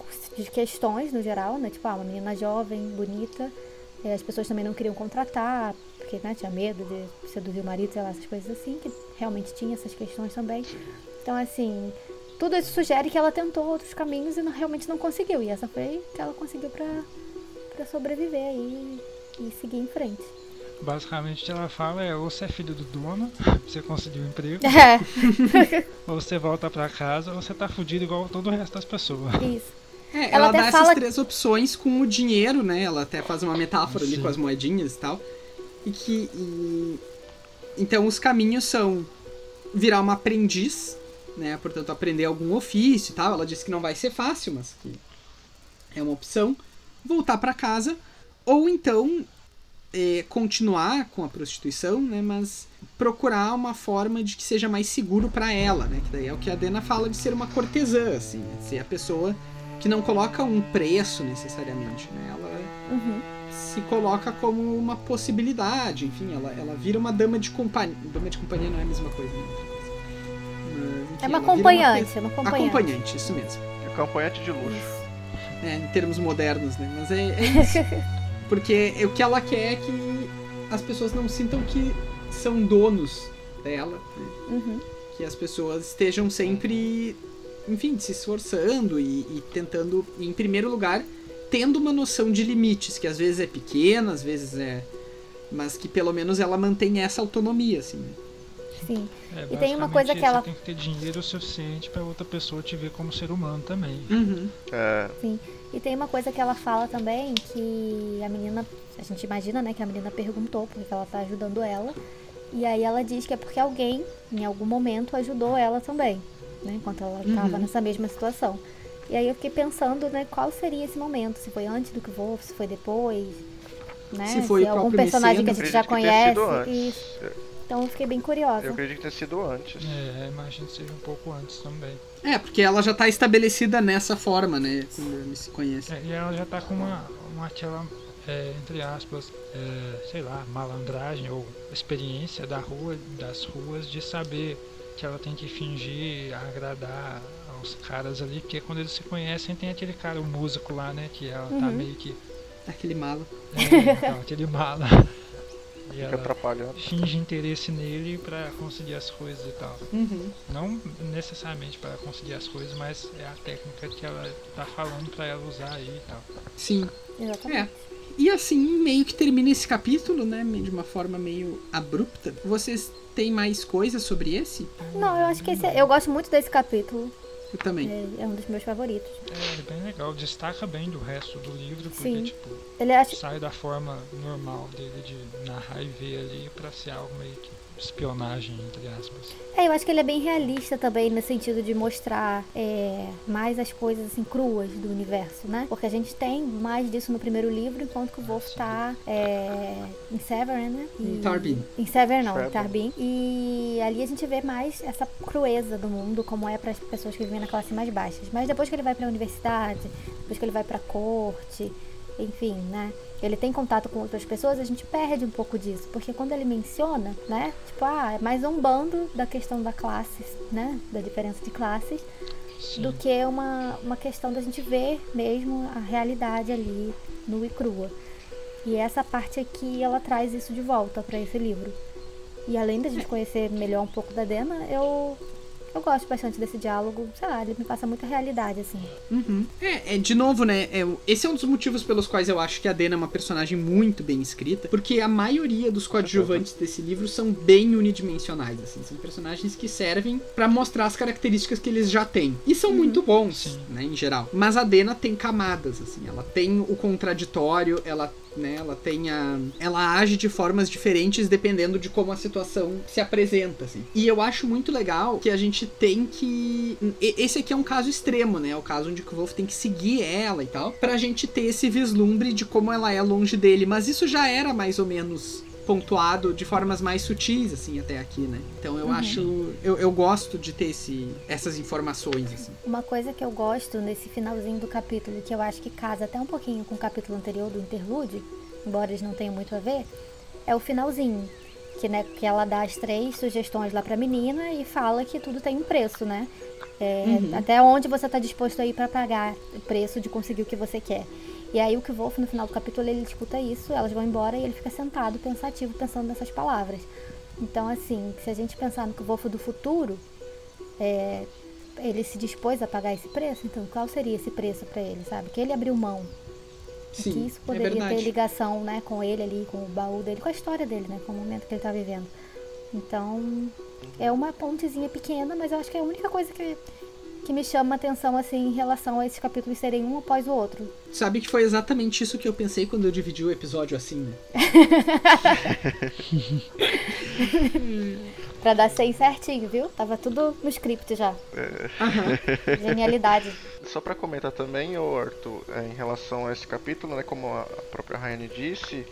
questões no geral, né? Tipo, ah, uma menina jovem, bonita, as pessoas também não queriam contratar, porque né, tinha medo de seduzir o marido, sei lá, essas coisas assim, que realmente tinha essas questões também. Então, assim, tudo isso sugere que ela tentou outros caminhos e não- realmente não conseguiu. E essa foi que ela conseguiu pra, pra sobreviver aí e seguir em frente. Basicamente o que ela fala é ou você é filho do dono, (laughs) você conseguiu um emprego, É, (laughs) ou você volta pra casa, ou você tá fudido igual todo o resto das pessoas. isso. É, Ela ela, dá essas fala- três opções com o dinheiro, né? Ela até faz uma metáfora ali Sim. com as moedinhas e tal. E que. e- Então os caminhos são virar uma aprendiz, né? Portanto, aprender algum ofício e tal. Ela disse que não vai ser fácil, mas que é uma opção. Voltar pra casa. Ou então é, continuar com a prostituição, né? Mas procurar uma forma de que seja mais seguro pra ela, né? Que daí é o que a Dena fala de ser uma cortesã, assim, né? ser a pessoa que não coloca um preço necessariamente, né? Ela Uhum. se coloca como uma possibilidade, enfim, ela, ela vira uma dama de companhia. Dama de companhia não é a mesma coisa, né? Mas, enfim, É uma acompanhante, pe- é uma acompanhante. Acompanhante, isso mesmo. Acompanhante de luxo. É, em termos modernos, né? Mas é, é (laughs) isso. Porque o que ela quer é que as pessoas não sintam que são donos dela? Uhum. que as pessoas estejam sempre, enfim, se esforçando e, e tentando, em primeiro lugar, tendo uma noção de limites, que às vezes é pequena, às vezes é. Mas que pelo menos ela mantém essa autonomia, assim. né? Sim. É, E tem uma coisa que ela- Você tem que ter dinheiro suficiente pra outra pessoa te ver como ser humano também. Uhum. É, E tem uma coisa que ela fala também, que a menina, a gente imagina, né, que a menina perguntou porque ela tá ajudando ela. E aí ela diz que é porque alguém, em algum momento, ajudou ela também, né, enquanto ela tava Uhum. nessa mesma situação. E aí eu fiquei pensando, né, qual seria esse momento, se foi antes do que Wolf, se foi depois, né, Se foi o algum próprio personagem que a gente já conhece. Isso. Então eu fiquei bem curiosa. Eu acredito que tenha sido antes. É, imagino que seja um pouco antes também. É, porque ela já tá estabelecida nessa forma, né? Quando eles se conhecem. É, e ela já tá com uma, uma aquela, é, entre aspas, é, sei lá, malandragem ou experiência da rua, das ruas, de saber que ela tem que fingir agradar aos caras ali, porque quando eles se conhecem tem aquele cara, o músico lá, né, que ela tá Uhum. meio que, Aquele mala. é, então, aquele mala. (laughs) E Fica atrapalhando. finge interesse nele pra conseguir as coisas e tal. Uhum. Não necessariamente para conseguir as coisas, mas é a técnica que ela tá falando pra ela usar aí e tal. Sim. Exatamente. É. E assim, meio que termina esse capítulo, né? De uma forma meio abrupta. Vocês têm mais coisas sobre esse? Não, eu acho que esse, é- eu gosto muito desse capítulo. Eu também. É, é um dos meus favoritos. É bem legal, destaca bem do resto do livro, porque Sim. tipo, Ele acha sai da forma normal dele de narrar e ver ali pra ser algo meio que espionagem, entre aspas. É, eu acho que ele é bem realista também, no sentido de mostrar é, mais as coisas assim cruas do universo, né? Porque a gente tem mais disso no primeiro livro, enquanto que o Wolf tá é, em Severn, né? E... Em Tarbin. Em Severn, não, em Tarbin. E ali a gente vê mais essa crueza do mundo, como é para as pessoas que vivem na classe mais baixas. Mas depois que ele vai para a universidade, depois que ele vai para a corte, enfim, né? Ele tem contato com outras pessoas, a gente perde um pouco disso, porque quando ele menciona, né? Tipo, ah, é mais um bando da questão da classe, né? Da diferença de classes, Sim. do que uma, uma questão da gente ver mesmo a realidade ali nua e crua. E essa parte aqui, ela traz isso de volta para esse livro. E além da gente conhecer melhor um pouco da Dena, eu eu gosto bastante desse diálogo, sei lá, ele me passa muita realidade, assim. Uhum. É, é, de novo, né? É, esse é um dos motivos pelos quais eu acho que a Dena é uma personagem muito bem escrita, porque a maioria dos coadjuvantes desse livro são bem unidimensionais, assim. São personagens que servem para mostrar as características que eles já têm. E são uhum. muito bons, Sim. né, em geral. Mas a Dena tem camadas, assim. Ela tem o contraditório, ela né? Ela tem a, ela age de formas diferentes dependendo de como a situação se apresenta, assim. E eu acho muito legal que a gente tem que esse aqui é um caso extremo, né? É o caso onde o Wolf tem que seguir ela e tal, pra gente ter esse vislumbre de como ela é longe dele, mas isso já era mais ou menos pontuado de formas mais sutis, assim, até aqui, né? Então eu uhum. acho. Eu, eu gosto de ter esse, essas informações, assim. Uma coisa que eu gosto nesse finalzinho do capítulo, que eu acho que casa até um pouquinho com o capítulo anterior do interlude, embora eles não tenham muito a ver, é o finalzinho. Que, né, que ela dá as três sugestões lá pra menina e fala que tudo tem um preço, né? É, uhum. Até onde você está disposto a ir para pagar o preço de conseguir o que você quer. E aí o que Wolf no final do capítulo ele escuta isso, elas vão embora e ele fica sentado, pensativo, pensando nessas palavras. Então assim, se a gente pensar no que Wolf do futuro, é, ele se dispôs a pagar esse preço, então qual seria esse preço para ele, sabe? Que ele abriu mão. Sim, que isso é poderia é ter ligação, né, com ele ali, com o baú dele, com a história dele, né, com o momento que ele está vivendo. Então, é uma pontezinha pequena, mas eu acho que é a única coisa que que me chama a atenção assim em relação a esses capítulos serem um após o outro. Sabe que foi exatamente isso que eu pensei quando eu dividi o episódio assim, né? (laughs) pra dar seis certinho, viu? Tava tudo no script já. É. Uhum. (laughs) Genialidade. Só para comentar também, Arthur, é, em relação a esse capítulo, né, como a própria Rayane disse,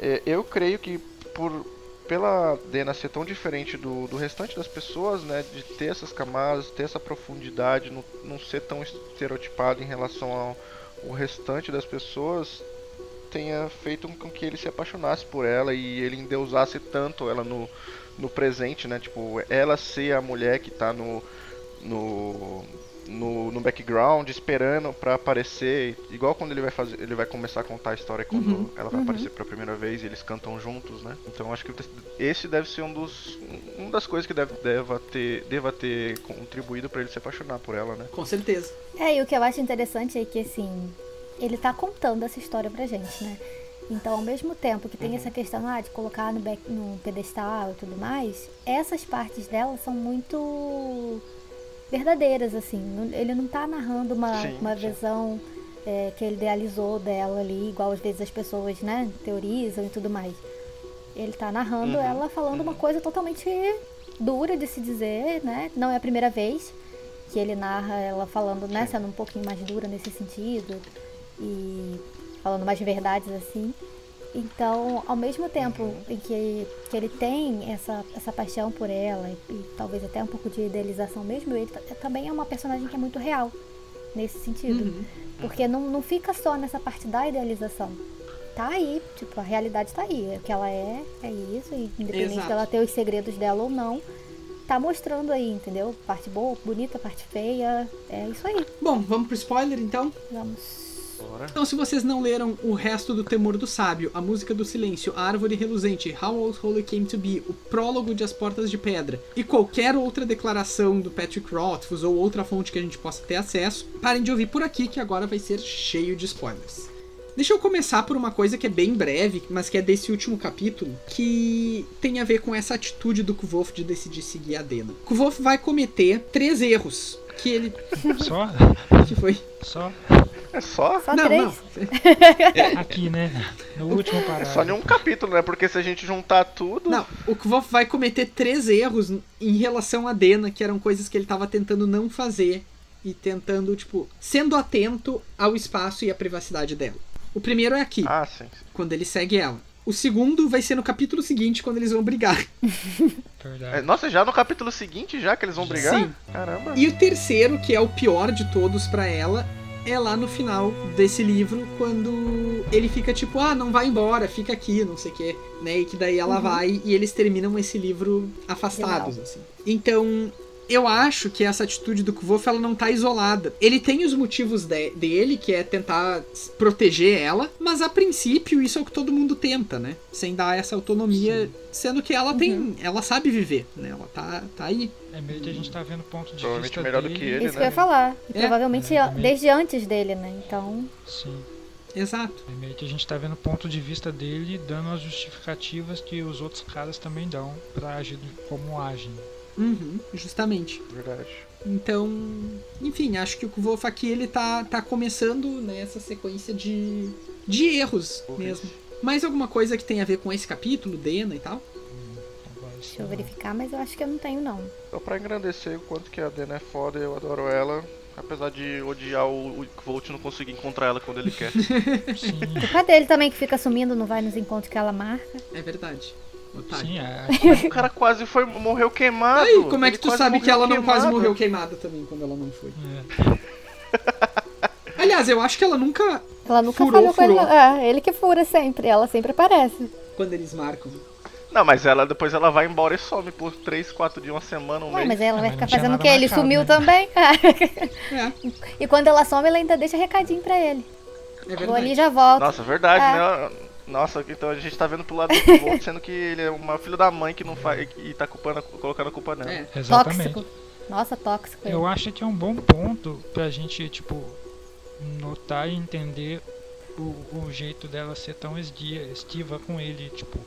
é, eu creio que por pela Dena ser tão diferente do, do restante das pessoas, né, de ter essas camadas, ter essa profundidade, não, não ser tão estereotipado em relação ao, ao restante das pessoas, tenha feito com que ele se apaixonasse por ela e ele endeusasse tanto ela no, no presente, né, tipo, ela ser a mulher que está no, no no, no background, esperando para aparecer, igual quando ele vai fazer, ele vai começar a contar a história quando uhum, ela vai uhum. aparecer pela primeira vez e eles cantam juntos, né? Então acho que esse deve ser um dos um das coisas que deve deva ter deva ter contribuído para ele se apaixonar por ela, né? Com certeza. É, e o que eu acho interessante é que assim, ele tá contando essa história pra gente, né? Então, ao mesmo tempo que tem uhum. essa questão ah, de colocar no, back, no pedestal e tudo mais, essas partes dela são muito verdadeiras, assim. Ele não está narrando uma, sim, uma visão é, que ele idealizou dela ali, igual às vezes as pessoas, né, teorizam e tudo mais. Ele está narrando uhum, ela falando uhum. uma coisa totalmente dura de se dizer, né? Não é a primeira vez que ele narra ela falando, né, sendo um pouquinho mais dura nesse sentido e falando mais verdades assim. Então, ao mesmo tempo em que, que ele tem essa, essa paixão por ela e, e talvez até um pouco de idealização mesmo, ele também é uma personagem que é muito real nesse sentido. Uhum. Porque não, não fica só nessa parte da idealização. Tá aí, tipo, a realidade tá aí. O que ela é, é isso, e independente Exato. dela ter os segredos dela ou não, tá mostrando aí, entendeu? Parte boa, bonita, parte feia. É isso aí. Bom, vamos pro spoiler então? Vamos. Então, se vocês não leram o resto do Temor do Sábio, a música do silêncio, a árvore reluzente, How Old Holy Came to Be, o prólogo de As Portas de Pedra e qualquer outra declaração do Patrick Rothfuss ou outra fonte que a gente possa ter acesso, parem de ouvir por aqui que agora vai ser cheio de spoilers. Deixa eu começar por uma coisa que é bem breve, mas que é desse último capítulo, que tem a ver com essa atitude do Kvolf de decidir seguir a Dena. Kvolf vai cometer três erros que ele. Só? (laughs) que foi? Só? É só? Só não, três? não. (laughs) Aqui, né? No último É parágrafo. só nenhum capítulo, né? Porque se a gente juntar tudo. Não, o Kvolf vai cometer três erros em relação a Dena, que eram coisas que ele tava tentando não fazer e tentando, tipo, sendo atento ao espaço e à privacidade dela. O primeiro é aqui, Ah, sim. sim. quando ele segue ela. O segundo vai ser no capítulo seguinte, quando eles vão brigar. Verdade. É, nossa, já no capítulo seguinte, já que eles vão brigar? Sim. Caramba. E o terceiro, que é o pior de todos pra ela, é lá no final desse livro, quando ele fica tipo, ah, não vai embora, fica aqui, não sei o quê, né? E que daí ela vai e eles terminam esse livro afastados, assim. Então, eu acho que essa atitude do Kvolf, ela não tá isolada. Ele tem os motivos de- dele, que é tentar proteger ela, mas a princípio isso é o que todo mundo tenta, né? Sem dar essa autonomia, sendo que ela tem, ela sabe viver, né? Ela tá, tá aí. É meio que a gente tá vendo o ponto de Provavelmente vista melhor do dele. que ele, Isso que né? eu ia falar. E É. provavelmente É, desde antes dele, né? Então, Sim. Exato. É meio que a gente tá vendo o ponto de vista dele dando as justificativas que os outros caras também dão pra agir do- como agem. Uhum, justamente. Verdade. Então, enfim, acho que o Kvolf aqui ele tá, tá começando nessa sequência de, de erros Burrice. mesmo. Mais alguma coisa que tem a ver com esse capítulo, Dena e tal? Agora, deixa eu verificar, mas eu acho que eu não tenho, não. Só pra engrandecer o quanto que a Dena é foda, eu adoro ela. Apesar de odiar o, o Volt e não conseguir encontrar ela quando ele quer. (laughs) Sim, Culpa dele também que fica sumindo, não vai nos encontros que ela marca. É verdade. Otário. sim, é, o cara quase foi, morreu queimado. Aí, como é Ele que tu sabe que ela não quase queimado. morreu queimada também quando ela não foi? é. (laughs) Aliás, eu acho que ela nunca, Ela nunca Furou, falhou com ele. É, ele que fura sempre. Ela sempre aparece. quando eles marcam. Não, mas ela depois ela vai embora e some por 3, 4 dias, uma semana, um Ué, mês. mas ela vai ficar não fazendo o quê? Ele marcado, sumiu né? também. (laughs) É, e quando ela some, ela ainda deixa recadinho pra ele. é Vou ali e verdade. já volto. Nossa, verdade, É. né? Nossa, então a gente tá vendo pro lado do (laughs) Volt, sendo que ele é uma filha da mãe que não faz e tá culpando, colocando a culpa nela. É. Exatamente. Tóxico. Nossa, tóxico. Eu acho que é um bom ponto pra gente, tipo, notar e entender o, o jeito dela ser tão esguia, esquiva com ele, tipo,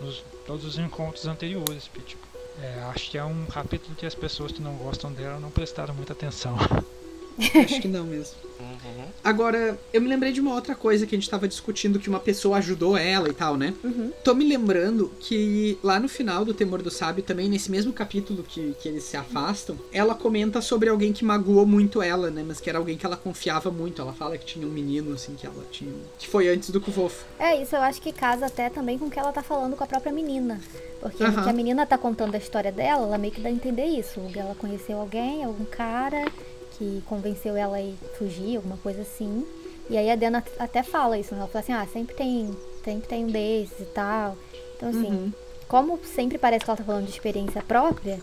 nos todos os encontros anteriores. porque, Tipo, é, acho que é um capítulo que as pessoas que não gostam dela não prestaram muita atenção. (laughs) Acho que não mesmo. Uhum. Agora, eu me lembrei de uma outra coisa que a gente tava discutindo, que uma pessoa ajudou ela e tal, né? Uhum. Tô me lembrando que lá no final do Temor do Sábio, também nesse mesmo capítulo que, que eles se afastam, ela comenta sobre alguém que magoou muito ela, né? Mas que era alguém que ela confiava muito. Ela fala que tinha um menino, assim, que ela tinha. Que foi antes do Kvolf. É, isso eu acho que casa até também com o que ela tá falando com a própria menina. Porque que a menina tá contando a história dela, ela meio que dá a entender isso. Ela conheceu alguém, algum cara que convenceu ela a ir fugir, alguma coisa assim. E aí a Dana até fala isso, né? Ela fala assim, ah, sempre tem, sempre tem um desses e tal. Então assim, Uhum. como sempre parece que ela tá falando de experiência própria,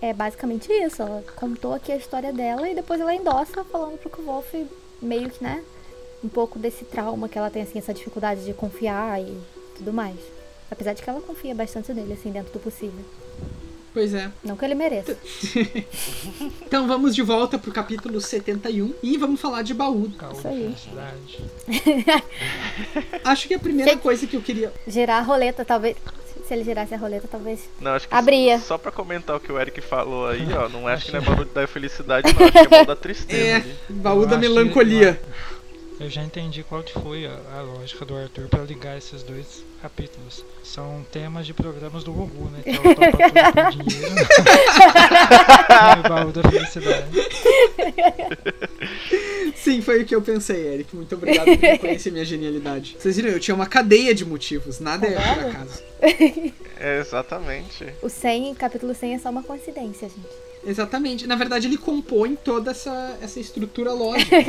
é basicamente isso. Ela contou aqui a história dela e depois ela endossa falando pro Kvolf meio que, né? Um pouco desse trauma que ela tem, assim, essa dificuldade de confiar e tudo mais. Apesar de que ela confia bastante nele, assim, dentro do possível. Pois é. Não que ele mereça. (laughs) Então vamos de volta pro capítulo 71 e vamos falar de baú. Isso aí. felicidade. (laughs) Acho que a primeira Gente. coisa que eu queria. Girar a roleta, talvez. Se ele girasse a roleta, talvez. Não, acho que Abria. Só, só pra comentar o que o Eric falou aí, ó, não acho que não é baú da felicidade, não, acho que é baú da tristeza. É, ali. baú Eu da acho que- melancolia. Eu já entendi qual que foi a, a lógica do Arthur para ligar esses dois capítulos. São temas de programas do Gugu, né? Que é o Topa Tudo por (laughs) Dinheiro (laughs) e o Baú da Felicidade. Sim, foi o que eu pensei, Eric. Muito obrigado por reconhecer minha genialidade. Vocês viram, eu tinha uma cadeia de motivos, nada é por acaso. (laughs) É, exatamente. O 100, capítulo 100 é só uma coincidência, gente. Exatamente. Na verdade, ele compõe toda essa, essa estrutura lógica. (laughs)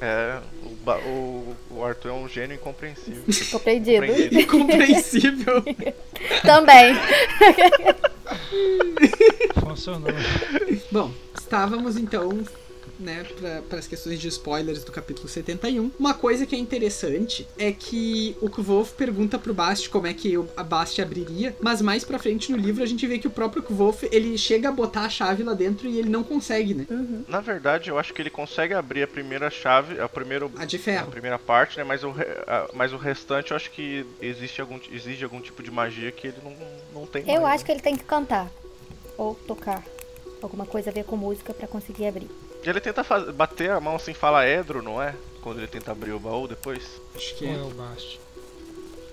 É, o, o, o Arthur é um gênio incompreensível. (laughs) Compreendido. Incompreensível. (laughs) Também. Funcionou. Bom, estávamos então, né, para as questões de spoilers do capítulo 71. Uma coisa que é interessante é que o Kvolf pergunta pro Bast como é que o- a Bast abriria, mas mais pra frente no livro a gente vê que o próprio Kvolf, ele chega a botar a chave lá dentro e ele não consegue, né? Na verdade, eu acho que ele consegue abrir a primeira chave, a, primeiro, A de a ferro. primeira parte, né? Mas o, a- mas o restante eu acho que existe algum, exige algum tipo de magia que ele não, não tem Eu mais, acho que ele tem que cantar. Ou tocar. Alguma coisa a ver com música pra conseguir abrir. E ele tenta faz... bater a mão assim, fala Edro, não é? Quando ele tenta abrir o baú depois. Acho que é é. o Bast?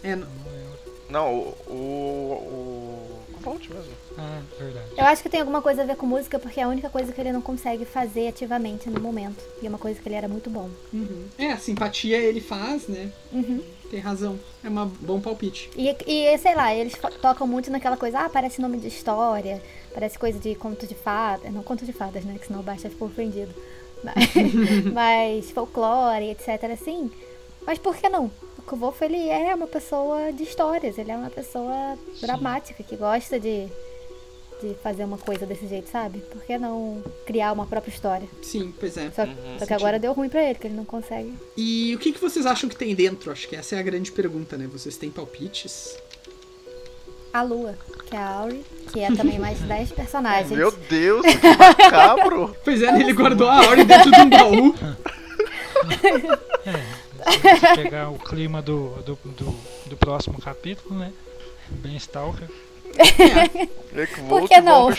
É, Não lembro. Não, o. O. O Volt mesmo. Ah, verdade. Eu acho que tem alguma coisa a ver com música, porque é a única coisa que ele não consegue fazer ativamente no momento. E é uma coisa que ele era muito bom. uhum. é, a simpatia ele faz, né? Uhum. Tem razão. É um bom palpite. E, e, sei lá, eles tocam muito naquela coisa, ah, parece nome de história, parece coisa de conto de fadas. Não conto de fadas, né? Que senão o Baixa ficou ofendido. (laughs) Mas, mas folclore, etc. assim. Mas por que não? O Kvolf, ele é uma pessoa de histórias, ele é uma pessoa dramática, que gosta de, de fazer uma coisa desse jeito, sabe? Por que não criar uma própria história? Sim, pois é. Só, só que agora deu ruim pra ele, que ele não consegue. E o que, que vocês acham que tem dentro? Acho que essa é a grande pergunta, né? Vocês têm palpites? A Lua, que é a Auri, que é também mais 10 personagens. Meu Deus, (laughs) que macabro! Pois é, né? ele guardou a Auri dentro de um baú. Você pegar o clima do, do, do, do próximo capítulo, né? Bem Stalker. Ekvolt que não? (laughs)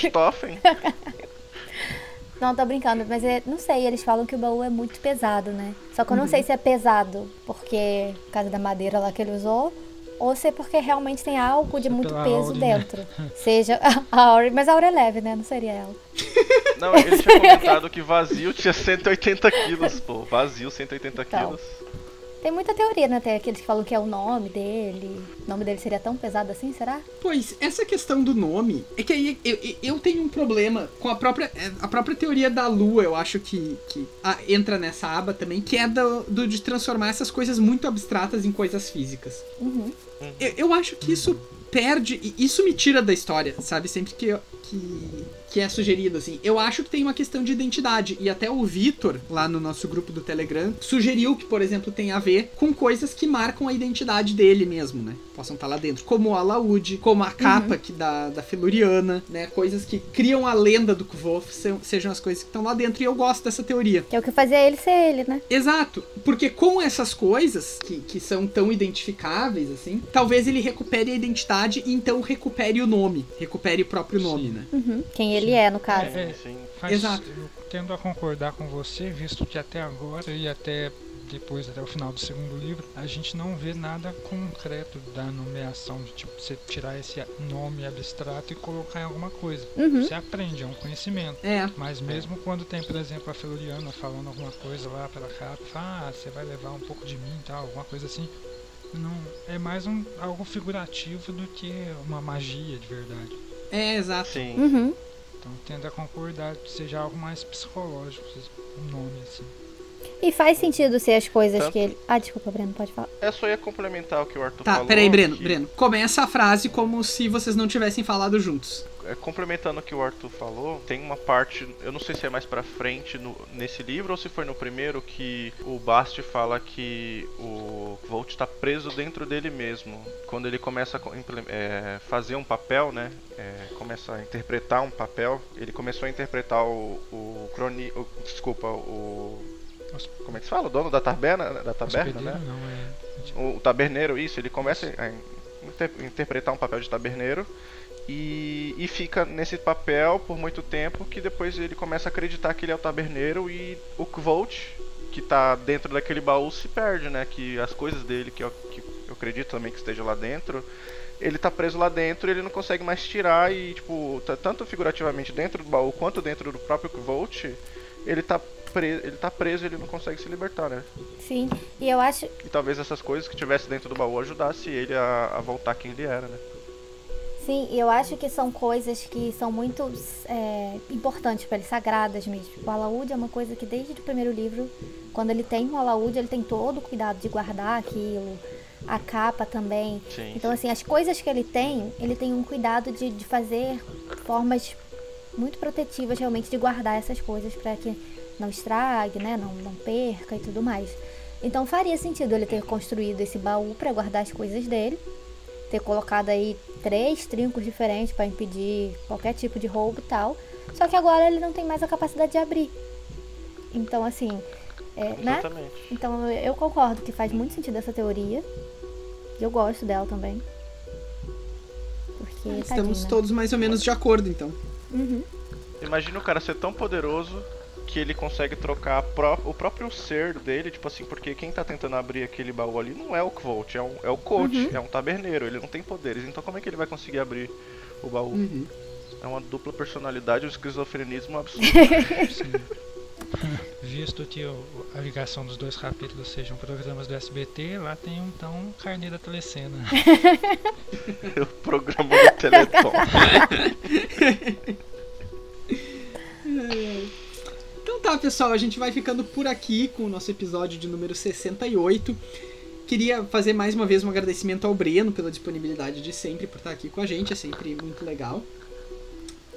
Não, tô brincando, mas é- não sei, eles falam que o baú é muito pesado, né? Só que eu não sei se é pesado porque por causa da madeira lá que ele usou, ou se é porque realmente tem algo de Só muito peso Auri, né? dentro. (laughs) Seja a (laughs) Auri, mas a Auri é leve, né? Não seria ela. Não, ele tinha comentado que vazio tinha 180 quilos, pô. Vazio, 180 Então. quilos. Tem muita teoria, né? Tem aqueles que falam que é o nome dele. O nome dele seria tão pesado assim, será? Pois, essa questão do nome, é que aí eu, eu- tenho um problema com a própria, é, a própria teoria da lua, eu acho que, que ah, entra nessa aba também, que é do, do- de transformar essas coisas muito abstratas em coisas físicas. Uhum. Eu, eu acho que isso perde, isso me tira da história, sabe? Sempre que, eu- que, que é sugerido, assim. Eu acho que tem uma questão de identidade, e até o Vitor, lá no nosso grupo do Telegram, sugeriu que, por exemplo, tem a ver com coisas que marcam a identidade dele mesmo, né? Possam estar lá dentro. Como o alaúde, como a capa que da, da Feluriana, né? Coisas que criam a lenda do Kvof se- sejam as coisas que estão lá dentro, e eu gosto dessa teoria. Que é o que fazia ele ser ele, né? Exato, porque com essas coisas que, que são tão identificáveis assim, talvez ele recupere a identidade e então recupere o nome, recupere o próprio nome, né? Uhum. Quem ele é, no caso. É, Sim. Faz, Exato. Eu tendo a concordar com você, visto que até agora e até depois, até o final do segundo livro, a gente não vê nada concreto da nomeação, de tipo, você tirar esse nome abstrato e colocar em alguma coisa. Uhum. Você aprende, é um conhecimento. É, Mas mesmo quando tem, por exemplo, a Feluriana falando alguma coisa lá pela capa, fala, ah, você vai levar um pouco de mim e tal, alguma coisa assim. Não, é mais um, algo figurativo do que uma magia de verdade. é exato. Sim. Uhum. Então tendo a concordar que seja algo mais psicológico, um nome assim. E faz sentido ser as coisas Tanto- que ele. Ah, desculpa, Breno, pode falar. É só ia complementar o que o Arthur Tá, falou. peraí, Breno, que- Breno. Começa a frase como se vocês não tivessem falado juntos. é, complementando o que o Arthur falou, tem uma parte, eu não sei se é mais pra frente no- nesse livro ou se foi no primeiro que o Bast fala que o Volt tá preso dentro dele mesmo. Quando ele começa a é, fazer um papel, né? é, começa a interpretar um papel, ele começou a interpretar o, o croni, o- desculpa, o como é que se fala? O dono da taberna, da taberna, né? não, é. o taberneiro, isso, ele começa a inter- interpretar um papel de taberneiro e, e fica nesse papel por muito tempo que depois ele começa a acreditar que ele é o taberneiro e o Kvolt, que tá dentro daquele baú, se perde, né? Que as coisas dele, que eu, que eu acredito também que esteja lá dentro, ele tá preso lá dentro e ele não consegue mais tirar e, tipo, tá- tanto figurativamente dentro do baú quanto dentro do próprio Kvolt, ele tá, pre ele tá preso ele não consegue se libertar, né? Sim. E eu acho. E talvez essas coisas que tivesse dentro do baú ajudasse ele a, a voltar quem ele era, né? Sim, eu acho que são coisas que são muito é, importantes para ele, sagradas mesmo. O alaúde é uma coisa que desde o primeiro livro, quando ele tem um alaúde, ele tem todo o cuidado de guardar aquilo, a capa também. Sim. Então, assim, as coisas que ele tem, ele tem um cuidado de, de fazer formas muito protetivas realmente de guardar essas coisas para que não estrague, né? Não, não perca e tudo mais. Então faria sentido ele ter construído esse baú para guardar as coisas dele, ter colocado aí três trincos diferentes para impedir qualquer tipo de roubo e tal. Só que agora ele não tem mais a capacidade de abrir. Então, assim, é, né? Exatamente. Então eu concordo que faz muito sentido essa teoria. E eu gosto dela também. Porque, Estamos tadinho, né? todos mais ou menos de acordo, então. Uhum. Imagina o cara ser tão poderoso que ele consegue trocar pró o próprio ser dele, tipo assim, porque quem tá tentando abrir aquele baú ali não é o Kvolt, é, um, é o coach, Uhum. é um taberneiro, ele não tem poderes, então como é que ele vai conseguir abrir o baú? Uhum. É uma dupla personalidade, um esquizofrenismo absurdo. (laughs) Visto que o- a ligação dos dois capítulos sejam programas do SBT, lá tem então Carnê da Telecena. (laughs) o programa do Teleton. (laughs) Tá, pessoal, a gente vai ficando por aqui com o nosso episódio de número 68. Queria fazer mais uma vez um agradecimento ao Breno pela disponibilidade de sempre por estar aqui com a gente, é sempre muito legal.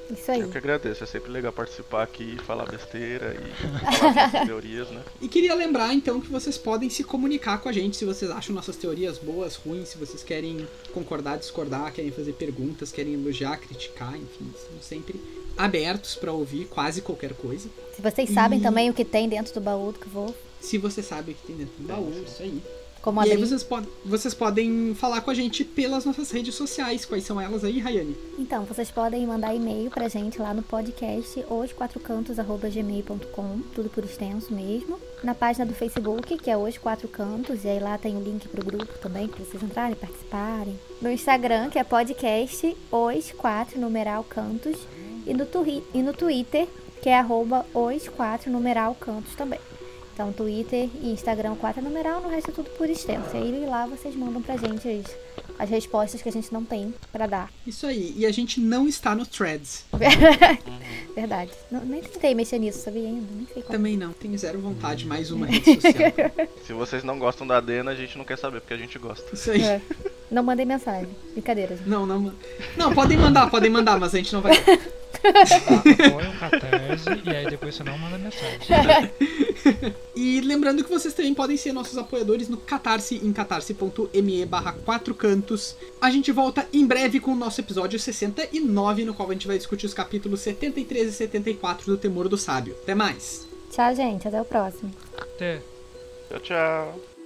Isso aí. Eu que agradeço, é sempre legal participar aqui, falar besteira e falar (laughs) teorias, né? E queria lembrar então que vocês podem se comunicar com a gente se vocês acham nossas teorias boas, ruins, se vocês querem concordar, discordar, querem fazer perguntas, querem elogiar, criticar, enfim, estamos sempre abertos para ouvir quase qualquer coisa. Se vocês sabem E- também o que tem dentro do baú do que vou, Se você sabe o que tem dentro do baú, isso aí. como e aí abrir. vocês, pod vocês podem falar com a gente pelas nossas redes sociais. Quais são elas aí, Rayane? Então, vocês podem mandar e-mail pra gente lá no podcast hoje4cantos@gmail.com, tudo por extenso mesmo. Na página do Facebook, que é Hoje Quatro Cantos, e aí lá tem o link pro grupo também, pra vocês entrarem, participarem. No Instagram, que é podcast Hoje Quatro Numeral Cantos, e no, twi- e no Twitter, que é arroba Hoje Quatro Numeral Cantos também. Então, Twitter e Instagram 4 numeral, no resto é tudo por extenso. E aí lá vocês mandam pra gente as, as respostas que a gente não tem pra dar. Isso aí. E a gente não está no Threads. (laughs) Verdade. Não, nem tentei mexer nisso, sabia ainda? Nem sei como. Também não. Tenho zero vontade. Mais uma rede social. (laughs) Se vocês não gostam da Dena, a gente não quer saber, porque a gente gosta. Isso aí. É. Não mandem mensagem. Brincadeira, gente. Não, não. Não, podem mandar, podem mandar, mas a gente não vai. (laughs) Apoia o Catarse e aí depois você não manda mensagem. (laughs) E lembrando que vocês também podem ser nossos apoiadores no Catarse, em catarse.me barra 4 cantos. A gente volta em breve com o nosso episódio 69, no qual a gente vai discutir os capítulos 73 e 74 do Temor do Sábio. Até mais! Tchau, gente. Até o próximo. Até. Tchau, tchau.